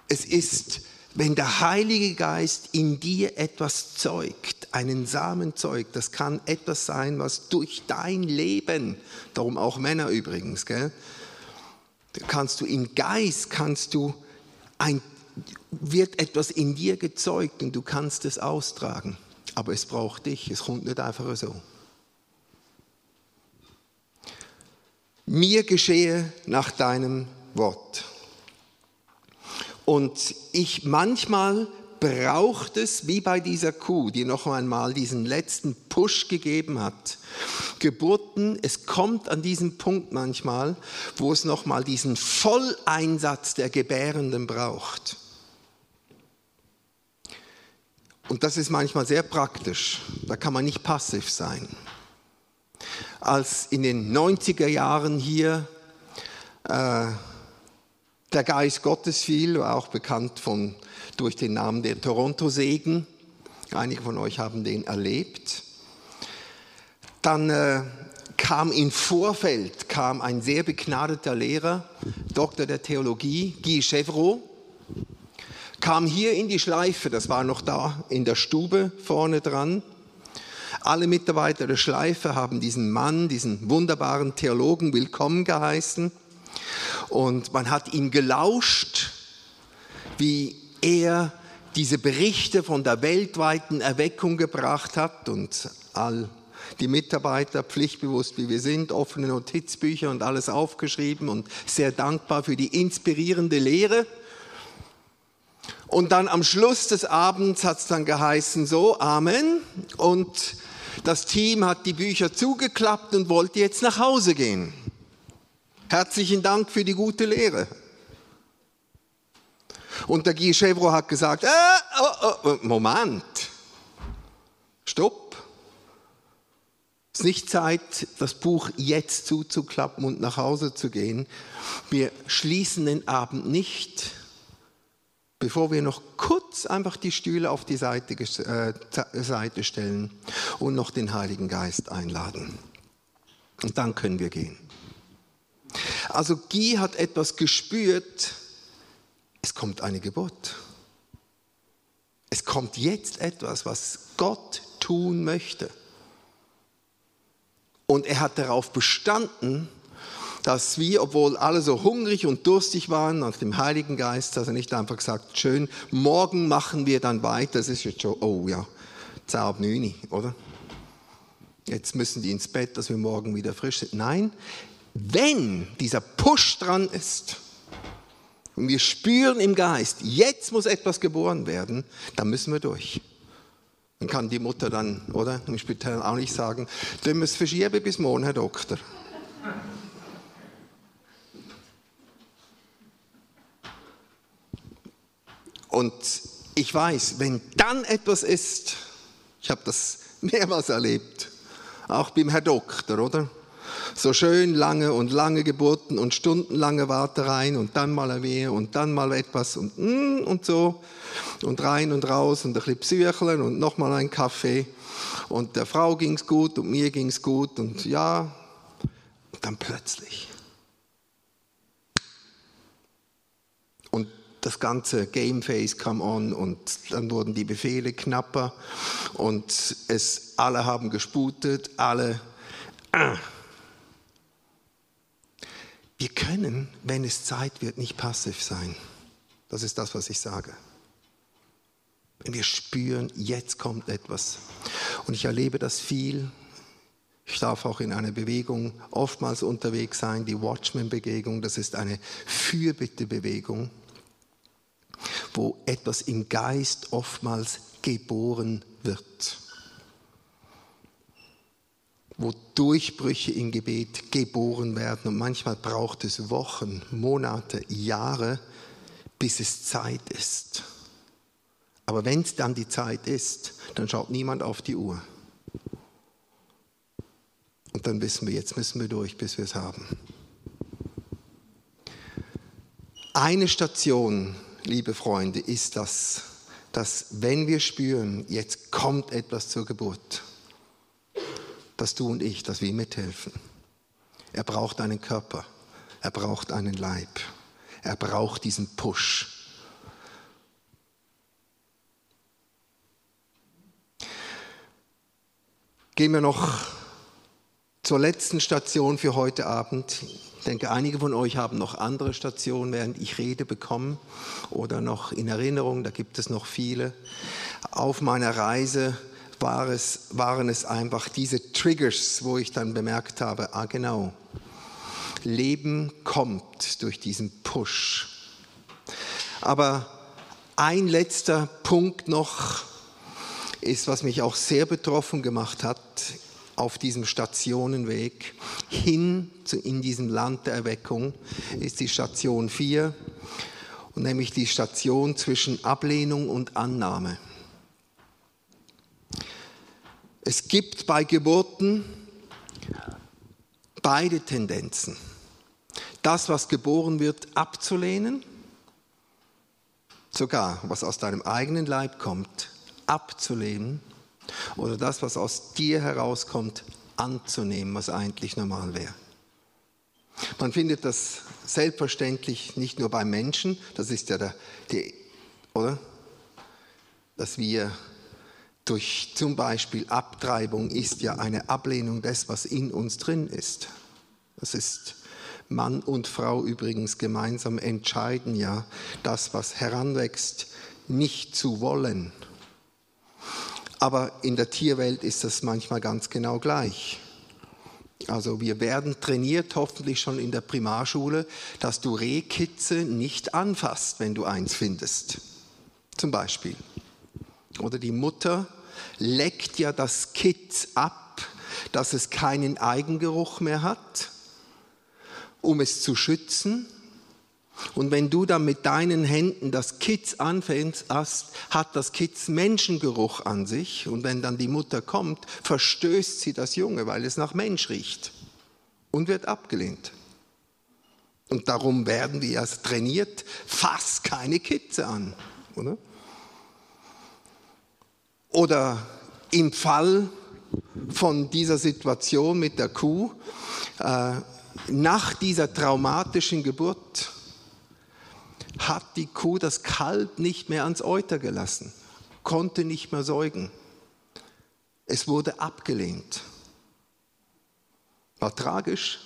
Es ist, wenn der Heilige Geist in dir etwas zeugt, einen Samen zeugt, das kann etwas sein, was durch dein Leben, darum auch Männer übrigens, gell, kannst du im Geist, kannst du ein wird etwas in dir gezeugt und du kannst es austragen. Aber es braucht dich, es kommt nicht einfach so. Mir geschehe nach deinem Wort. Und ich manchmal braucht es, wie bei dieser Kuh, die noch einmal diesen letzten Push gegeben hat. Geburten, es kommt an diesen Punkt manchmal, wo es noch mal diesen Volleinsatz der Gebärenden braucht. Und das ist manchmal sehr praktisch. Da kann man nicht passiv sein. Als in den 90er Jahren hier äh, der Geist Gottes fiel, war auch bekannt von, durch den Namen der Toronto-Segen, einige von euch haben den erlebt, dann äh, kam im Vorfeld kam ein sehr begnadeter Lehrer, Doktor der Theologie, Guy Chevreau, kam hier in die Schleife, das war noch da in der Stube vorne dran. Alle Mitarbeiter der Schleife haben diesen Mann, diesen wunderbaren Theologen willkommen geheißen. Und man hat ihm gelauscht, wie er diese Berichte von der weltweiten Erweckung gebracht hat und all die Mitarbeiter, pflichtbewusst wie wir sind, offene Notizbücher und alles aufgeschrieben und sehr dankbar für die inspirierende Lehre. Und dann am Schluss des Abends hat es dann geheißen, so, Amen. Und das Team hat die Bücher zugeklappt und wollte jetzt nach Hause gehen. Herzlichen Dank für die gute Lehre. Und der Guy Chevro hat gesagt, äh, oh, oh, oh, Moment, stopp. Es ist nicht Zeit, das Buch jetzt zuzuklappen und nach Hause zu gehen. Wir schließen den Abend nicht bevor wir noch kurz einfach die Stühle auf die Seite, äh, Seite stellen und noch den Heiligen Geist einladen. Und dann können wir gehen. Also Guy hat etwas gespürt, es kommt eine Geburt. Es kommt jetzt etwas, was Gott tun möchte. Und er hat darauf bestanden, dass wir, obwohl alle so hungrig und durstig waren nach dem Heiligen Geist, dass er nicht einfach gesagt, schön, morgen machen wir dann weiter. Das ist jetzt schon, oh ja, 10 ab 9, oder? Jetzt müssen die ins Bett, dass wir morgen wieder frisch sind. Nein, wenn dieser Push dran ist und wir spüren im Geist, jetzt muss etwas geboren werden, dann müssen wir durch. Dann kann die Mutter dann, oder, im Spital auch nicht sagen, du musst verschieben bis morgen, Herr Doktor. Und ich weiß, wenn dann etwas ist, ich habe das (laughs) mehrmals erlebt, auch beim Herr Doktor, oder? So schön lange und lange Geburten und stundenlange Wartereien und dann mal eine Wehe und dann mal etwas und, mm, und so und rein und raus und ein bisschen Psycheln und nochmal ein Kaffee und der Frau ging es gut und mir ging es gut und ja, und dann plötzlich das ganze Gameface kam on und dann wurden die Befehle knapper und es, alle haben gesputet, alle. (clears throat) Wir können, wenn es Zeit wird, nicht passiv sein. Das ist das, was ich sage. Wenn wir spüren, jetzt kommt etwas. Und ich erlebe das viel. Ich darf auch in einer Bewegung oftmals unterwegs sein, die Watchman-Bewegung. Das ist eine Fürbitte-Bewegung wo etwas im Geist oftmals geboren wird. Wo Durchbrüche im Gebet geboren werden und manchmal braucht es Wochen, Monate, Jahre, bis es Zeit ist. Aber wenn es dann die Zeit ist, dann schaut niemand auf die Uhr. Und dann wissen wir, jetzt müssen wir durch, bis wir es haben. Eine Station liebe Freunde, ist das, dass wenn wir spüren, jetzt kommt etwas zur Geburt, dass du und ich, dass wir mithelfen. Er braucht einen Körper, er braucht einen Leib, er braucht diesen Push. Gehen wir noch zur letzten Station für heute Abend. Denke, einige von euch haben noch andere Stationen, während ich rede, bekommen oder noch in Erinnerung, da gibt es noch viele. Auf meiner Reise war es, waren es einfach diese Triggers, wo ich dann bemerkt habe, ah genau, Leben kommt durch diesen Push. Aber ein letzter Punkt noch ist, was mich auch sehr betroffen gemacht hat auf diesem Stationenweg hin zu, in diesem Land der Erweckung, ist die Station 4, und nämlich die Station zwischen Ablehnung und Annahme. Es gibt bei Geburten beide Tendenzen. Das, was geboren wird, abzulehnen, sogar was aus deinem eigenen Leib kommt, abzulehnen oder das, was aus dir herauskommt, anzunehmen, was eigentlich normal wäre. Man findet das selbstverständlich nicht nur bei Menschen, das ist ja der, die, oder? Dass wir durch zum Beispiel Abtreibung ist ja eine Ablehnung des, was in uns drin ist. Das ist Mann und Frau übrigens gemeinsam entscheiden ja, das, was heranwächst, nicht zu wollen aber in der Tierwelt ist das manchmal ganz genau gleich. Also wir werden trainiert, hoffentlich schon in der Primarschule, dass du Rehkitze nicht anfasst, wenn du eins findest. Zum Beispiel. Oder die Mutter leckt ja das Kitz ab, dass es keinen Eigengeruch mehr hat, um es zu schützen. Und wenn du dann mit deinen Händen das Kitz anfängst, hat das Kitz Menschengeruch an sich. Und wenn dann die Mutter kommt, verstößt sie das Junge, weil es nach Mensch riecht und wird abgelehnt. Und darum werden wir erst trainiert, fass keine Kitze an. Oder? Oder im Fall von dieser Situation mit der Kuh, äh, nach dieser traumatischen Geburt, hat die Kuh das Kalb nicht mehr ans Euter gelassen, konnte nicht mehr säugen. Es wurde abgelehnt. War tragisch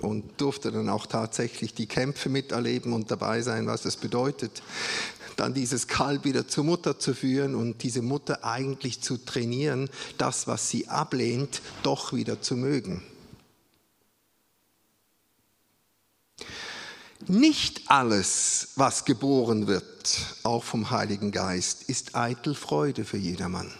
und durfte dann auch tatsächlich die Kämpfe miterleben und dabei sein, was es bedeutet, dann dieses Kalb wieder zur Mutter zu führen und diese Mutter eigentlich zu trainieren, das, was sie ablehnt, doch wieder zu mögen. Nicht alles, was geboren wird, auch vom Heiligen Geist, ist eitel Freude für jedermann.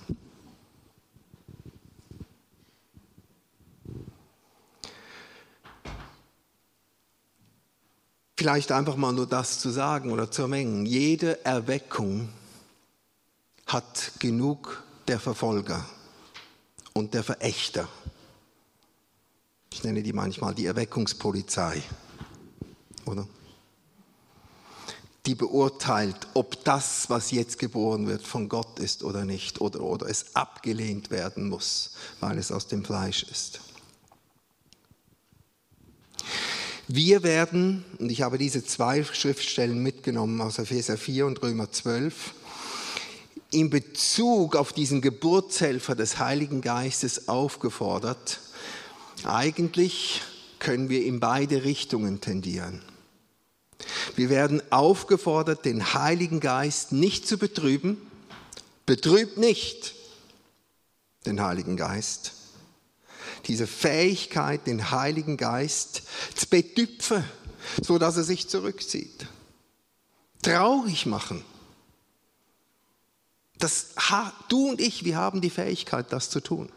Vielleicht einfach mal nur das zu sagen oder zu mengen. Jede Erweckung hat genug der Verfolger und der Verächter. Ich nenne die manchmal die Erweckungspolizei, oder? Die beurteilt, ob das, was jetzt geboren wird, von Gott ist oder nicht, oder, oder es abgelehnt werden muss, weil es aus dem Fleisch ist. Wir werden, und ich habe diese zwei Schriftstellen mitgenommen aus Epheser 4 und Römer 12, in Bezug auf diesen Geburtshelfer des Heiligen Geistes aufgefordert. Eigentlich können wir in beide Richtungen tendieren. Wir werden aufgefordert, den Heiligen Geist nicht zu betrüben. Betrübt nicht den Heiligen Geist. Diese Fähigkeit, den Heiligen Geist zu betüpfen, so dass er sich zurückzieht. Traurig machen. Das, du und ich, wir haben die Fähigkeit, das zu tun.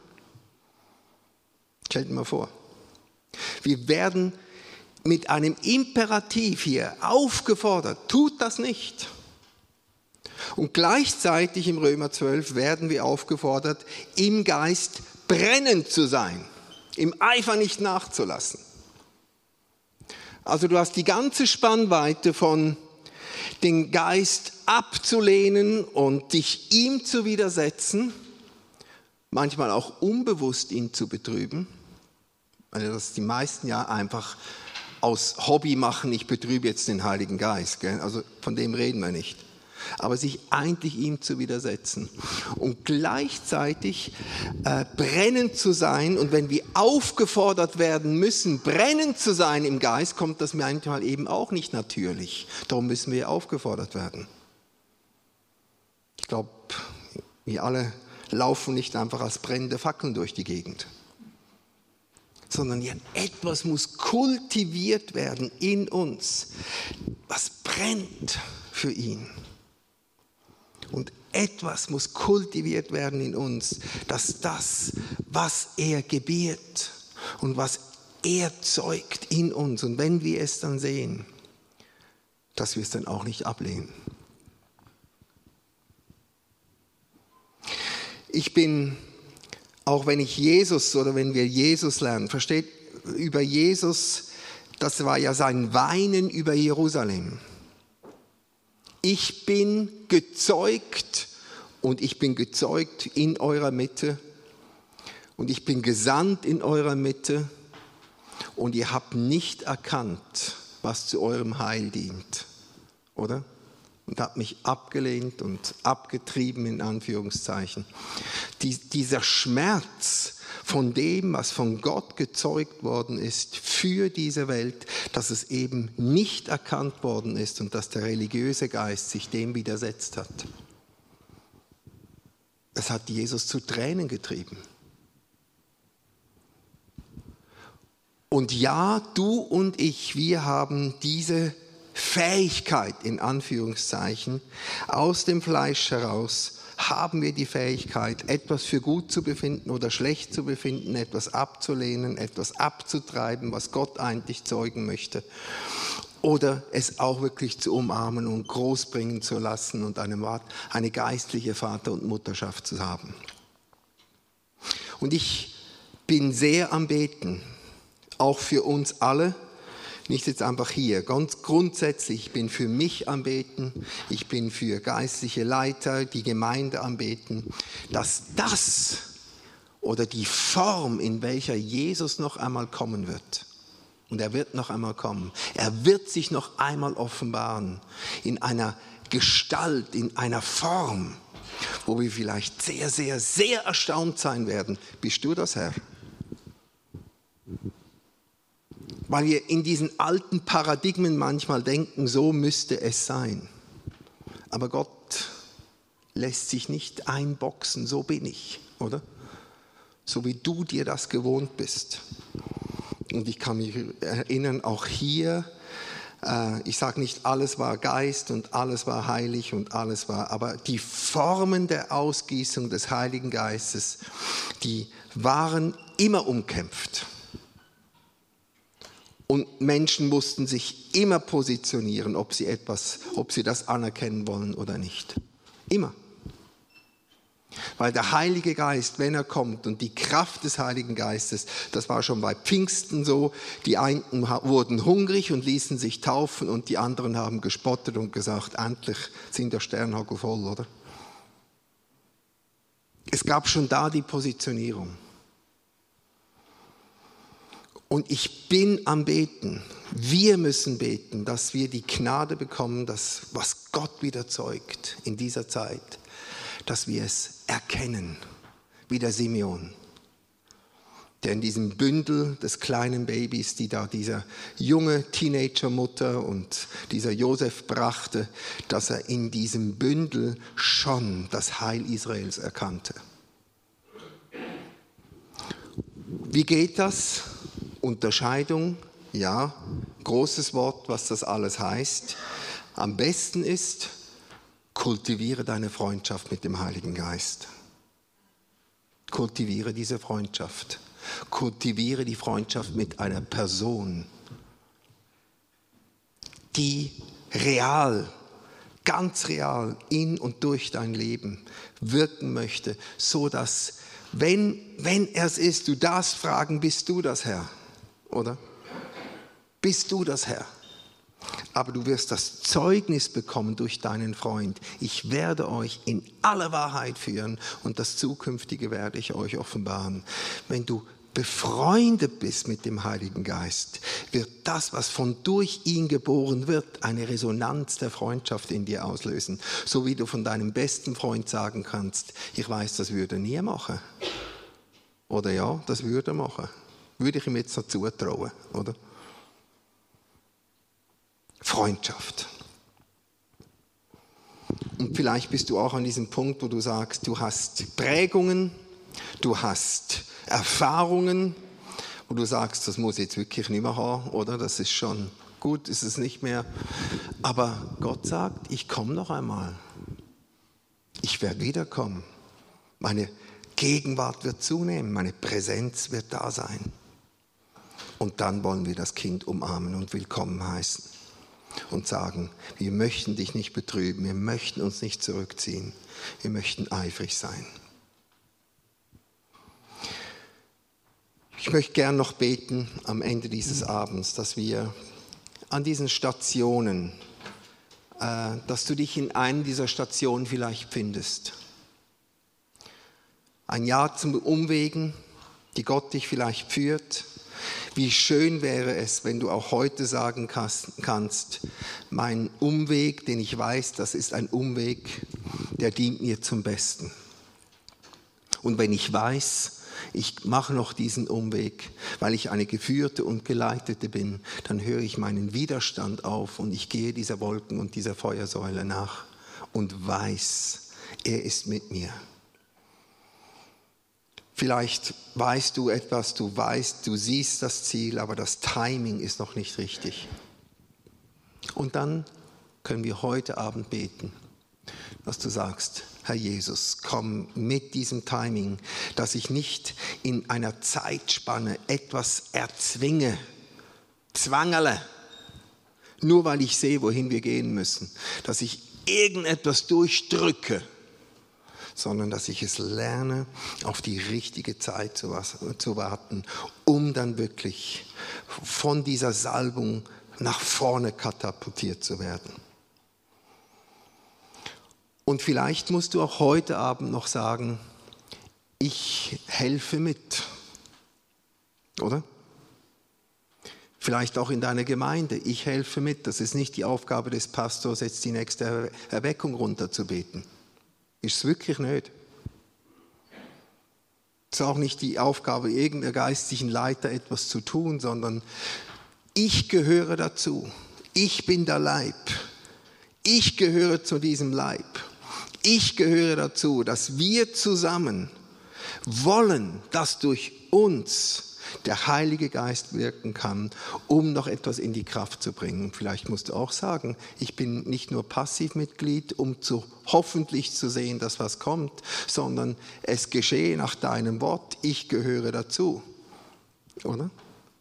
Stellt mal vor. Wir werden mit einem Imperativ hier aufgefordert, tut das nicht. Und gleichzeitig im Römer 12 werden wir aufgefordert, im Geist brennend zu sein, im Eifer nicht nachzulassen. Also du hast die ganze Spannweite von den Geist abzulehnen und dich ihm zu widersetzen, manchmal auch unbewusst ihn zu betrüben. Also das die meisten ja einfach aus Hobby machen, ich betrübe jetzt den Heiligen Geist. Gell? Also von dem reden wir nicht. Aber sich eigentlich ihm zu widersetzen und gleichzeitig äh, brennend zu sein. Und wenn wir aufgefordert werden müssen, brennend zu sein im Geist, kommt das manchmal eben auch nicht natürlich. Darum müssen wir aufgefordert werden. Ich glaube, wir alle laufen nicht einfach als brennende Fackeln durch die Gegend sondern ja, etwas muss kultiviert werden in uns, was brennt für ihn. Und etwas muss kultiviert werden in uns, dass das, was er gebiert und was er zeugt in uns, und wenn wir es dann sehen, dass wir es dann auch nicht ablehnen. Ich bin auch wenn ich Jesus oder wenn wir Jesus lernen, versteht, über Jesus, das war ja sein Weinen über Jerusalem. Ich bin gezeugt und ich bin gezeugt in eurer Mitte und ich bin gesandt in eurer Mitte und ihr habt nicht erkannt, was zu eurem Heil dient, oder? Und hat mich abgelehnt und abgetrieben in Anführungszeichen. Die, dieser Schmerz von dem, was von Gott gezeugt worden ist für diese Welt, dass es eben nicht erkannt worden ist und dass der religiöse Geist sich dem widersetzt hat. Es hat Jesus zu Tränen getrieben. Und ja, du und ich, wir haben diese Fähigkeit in Anführungszeichen, aus dem Fleisch heraus haben wir die Fähigkeit, etwas für gut zu befinden oder schlecht zu befinden, etwas abzulehnen, etwas abzutreiben, was Gott eigentlich zeugen möchte. Oder es auch wirklich zu umarmen und großbringen zu lassen und eine, eine geistliche Vater- und Mutterschaft zu haben. Und ich bin sehr am Beten, auch für uns alle, nicht jetzt einfach hier. Ganz grundsätzlich, ich bin für mich am Beten, ich bin für geistliche Leiter, die Gemeinde am Beten, dass das oder die Form, in welcher Jesus noch einmal kommen wird, und er wird noch einmal kommen, er wird sich noch einmal offenbaren in einer Gestalt, in einer Form, wo wir vielleicht sehr, sehr, sehr erstaunt sein werden. Bist du das, Herr? Weil wir in diesen alten Paradigmen manchmal denken, so müsste es sein. Aber Gott lässt sich nicht einboxen, so bin ich, oder? So wie du dir das gewohnt bist. Und ich kann mich erinnern, auch hier, äh, ich sage nicht, alles war Geist und alles war heilig und alles war, aber die Formen der Ausgießung des Heiligen Geistes, die waren immer umkämpft. Und Menschen mussten sich immer positionieren, ob sie etwas, ob sie das anerkennen wollen oder nicht. Immer. Weil der Heilige Geist, wenn er kommt und die Kraft des Heiligen Geistes, das war schon bei Pfingsten so, die einen wurden hungrig und ließen sich taufen und die anderen haben gespottet und gesagt, endlich sind der Sternhagel voll, oder? Es gab schon da die Positionierung. Und ich bin am Beten. Wir müssen beten, dass wir die Gnade bekommen, dass was Gott wieder zeugt in dieser Zeit, dass wir es erkennen, wie der Simeon, der in diesem Bündel des kleinen Babys, die da dieser junge Teenagermutter und dieser Josef brachte, dass er in diesem Bündel schon das Heil Israels erkannte. Wie geht das? Unterscheidung, ja, großes Wort, was das alles heißt. Am besten ist, kultiviere deine Freundschaft mit dem Heiligen Geist. Kultiviere diese Freundschaft. Kultiviere die Freundschaft mit einer Person, die real, ganz real in und durch dein Leben wirken möchte, so dass wenn, wenn er es ist, du darfst fragen, bist du das Herr? Oder? Bist du das Herr? aber du wirst das Zeugnis bekommen durch deinen Freund. Ich werde euch in aller Wahrheit führen und das Zukünftige werde ich euch offenbaren. Wenn du befreundet bist mit dem Heiligen Geist, wird das, was von durch ihn geboren wird, eine Resonanz der Freundschaft in dir auslösen. So wie du von deinem besten Freund sagen kannst, ich weiß, das würde er nie machen. Oder ja, das würde er machen. Würde ich ihm jetzt so zutrauen, oder? Freundschaft. Und vielleicht bist du auch an diesem Punkt, wo du sagst, du hast Prägungen, du hast Erfahrungen, wo du sagst, das muss ich jetzt wirklich nicht mehr haben, oder? Das ist schon gut, ist es nicht mehr. Aber Gott sagt, ich komme noch einmal. Ich werde wiederkommen. Meine Gegenwart wird zunehmen, meine Präsenz wird da sein. Und dann wollen wir das Kind umarmen und willkommen heißen und sagen, wir möchten dich nicht betrüben, wir möchten uns nicht zurückziehen, wir möchten eifrig sein. Ich möchte gern noch beten am Ende dieses Abends, dass wir an diesen Stationen, äh, dass du dich in einer dieser Stationen vielleicht findest. Ein Jahr zum Umwegen, die Gott dich vielleicht führt, wie schön wäre es, wenn du auch heute sagen kannst, mein Umweg, den ich weiß, das ist ein Umweg, der dient mir zum Besten. Und wenn ich weiß, ich mache noch diesen Umweg, weil ich eine geführte und geleitete bin, dann höre ich meinen Widerstand auf und ich gehe dieser Wolken und dieser Feuersäule nach und weiß, er ist mit mir. Vielleicht weißt du etwas, du weißt, du siehst das Ziel, aber das Timing ist noch nicht richtig. Und dann können wir heute Abend beten, dass du sagst, Herr Jesus, komm mit diesem Timing, dass ich nicht in einer Zeitspanne etwas erzwinge, zwangerle, nur weil ich sehe, wohin wir gehen müssen, dass ich irgendetwas durchdrücke sondern dass ich es lerne, auf die richtige Zeit zu, zu warten, um dann wirklich von dieser Salbung nach vorne katapultiert zu werden. Und vielleicht musst du auch heute Abend noch sagen, ich helfe mit. Oder? Vielleicht auch in deiner Gemeinde, ich helfe mit. Das ist nicht die Aufgabe des Pastors, jetzt die nächste Erweckung runterzubeten. Ist es wirklich nicht. Es ist auch nicht die Aufgabe irgendeiner geistlichen Leiter etwas zu tun, sondern ich gehöre dazu. Ich bin der Leib. Ich gehöre zu diesem Leib. Ich gehöre dazu, dass wir zusammen wollen, dass durch uns der Heilige Geist wirken kann, um noch etwas in die Kraft zu bringen. Vielleicht musst du auch sagen, ich bin nicht nur Passivmitglied, um zu hoffentlich zu sehen, dass was kommt, sondern es geschehe nach deinem Wort, ich gehöre dazu. Oder?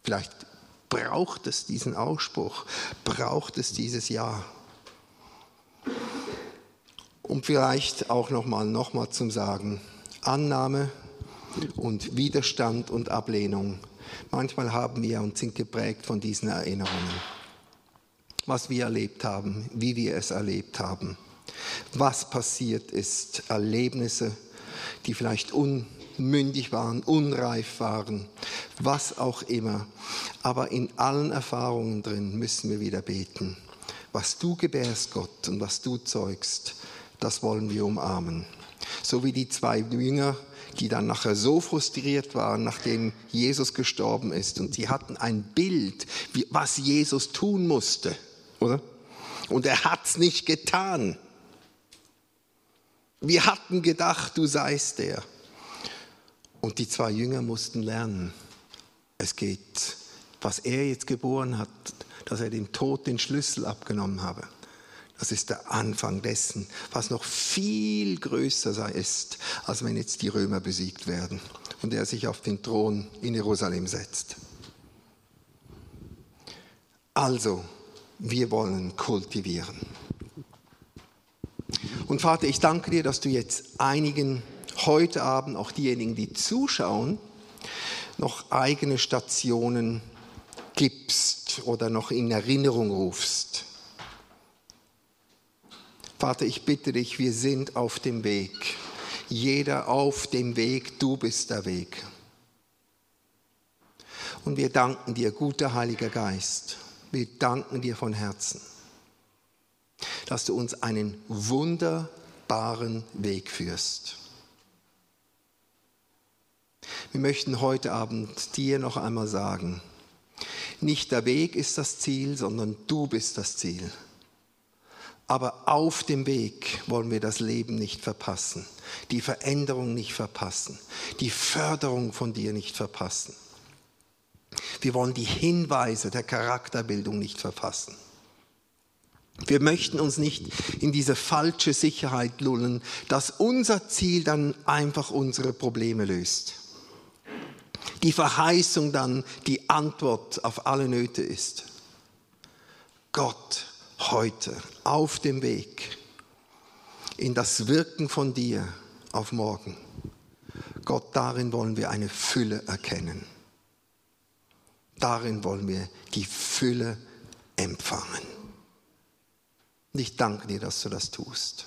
Vielleicht braucht es diesen Ausspruch, braucht es dieses Ja. Und vielleicht auch nochmal noch mal zum Sagen, Annahme und Widerstand und Ablehnung. Manchmal haben wir und sind geprägt von diesen Erinnerungen. Was wir erlebt haben, wie wir es erlebt haben, was passiert ist, Erlebnisse, die vielleicht unmündig waren, unreif waren, was auch immer. Aber in allen Erfahrungen drin müssen wir wieder beten. Was du gebärst, Gott, und was du zeugst, das wollen wir umarmen. So wie die zwei Jünger die dann nachher so frustriert waren, nachdem Jesus gestorben ist. Und sie hatten ein Bild, was Jesus tun musste, oder? Und er hat es nicht getan. Wir hatten gedacht, du seist der. Und die zwei Jünger mussten lernen. Es geht, was er jetzt geboren hat, dass er dem Tod den Schlüssel abgenommen habe. Das ist der Anfang dessen, was noch viel größer ist, als wenn jetzt die Römer besiegt werden und er sich auf den Thron in Jerusalem setzt. Also, wir wollen kultivieren. Und Vater, ich danke dir, dass du jetzt einigen heute Abend, auch diejenigen, die zuschauen, noch eigene Stationen gibst oder noch in Erinnerung rufst Vater, ich bitte dich, wir sind auf dem Weg. Jeder auf dem Weg, du bist der Weg. Und wir danken dir, guter Heiliger Geist. Wir danken dir von Herzen, dass du uns einen wunderbaren Weg führst. Wir möchten heute Abend dir noch einmal sagen, nicht der Weg ist das Ziel, sondern du bist das Ziel. Aber auf dem Weg wollen wir das Leben nicht verpassen, die Veränderung nicht verpassen, die Förderung von dir nicht verpassen. Wir wollen die Hinweise der Charakterbildung nicht verpassen. Wir möchten uns nicht in diese falsche Sicherheit lullen, dass unser Ziel dann einfach unsere Probleme löst. Die Verheißung dann die Antwort auf alle Nöte ist. Gott heute auf dem Weg in das Wirken von dir auf morgen. Gott, darin wollen wir eine Fülle erkennen. Darin wollen wir die Fülle empfangen. Und ich danke dir, dass du das tust.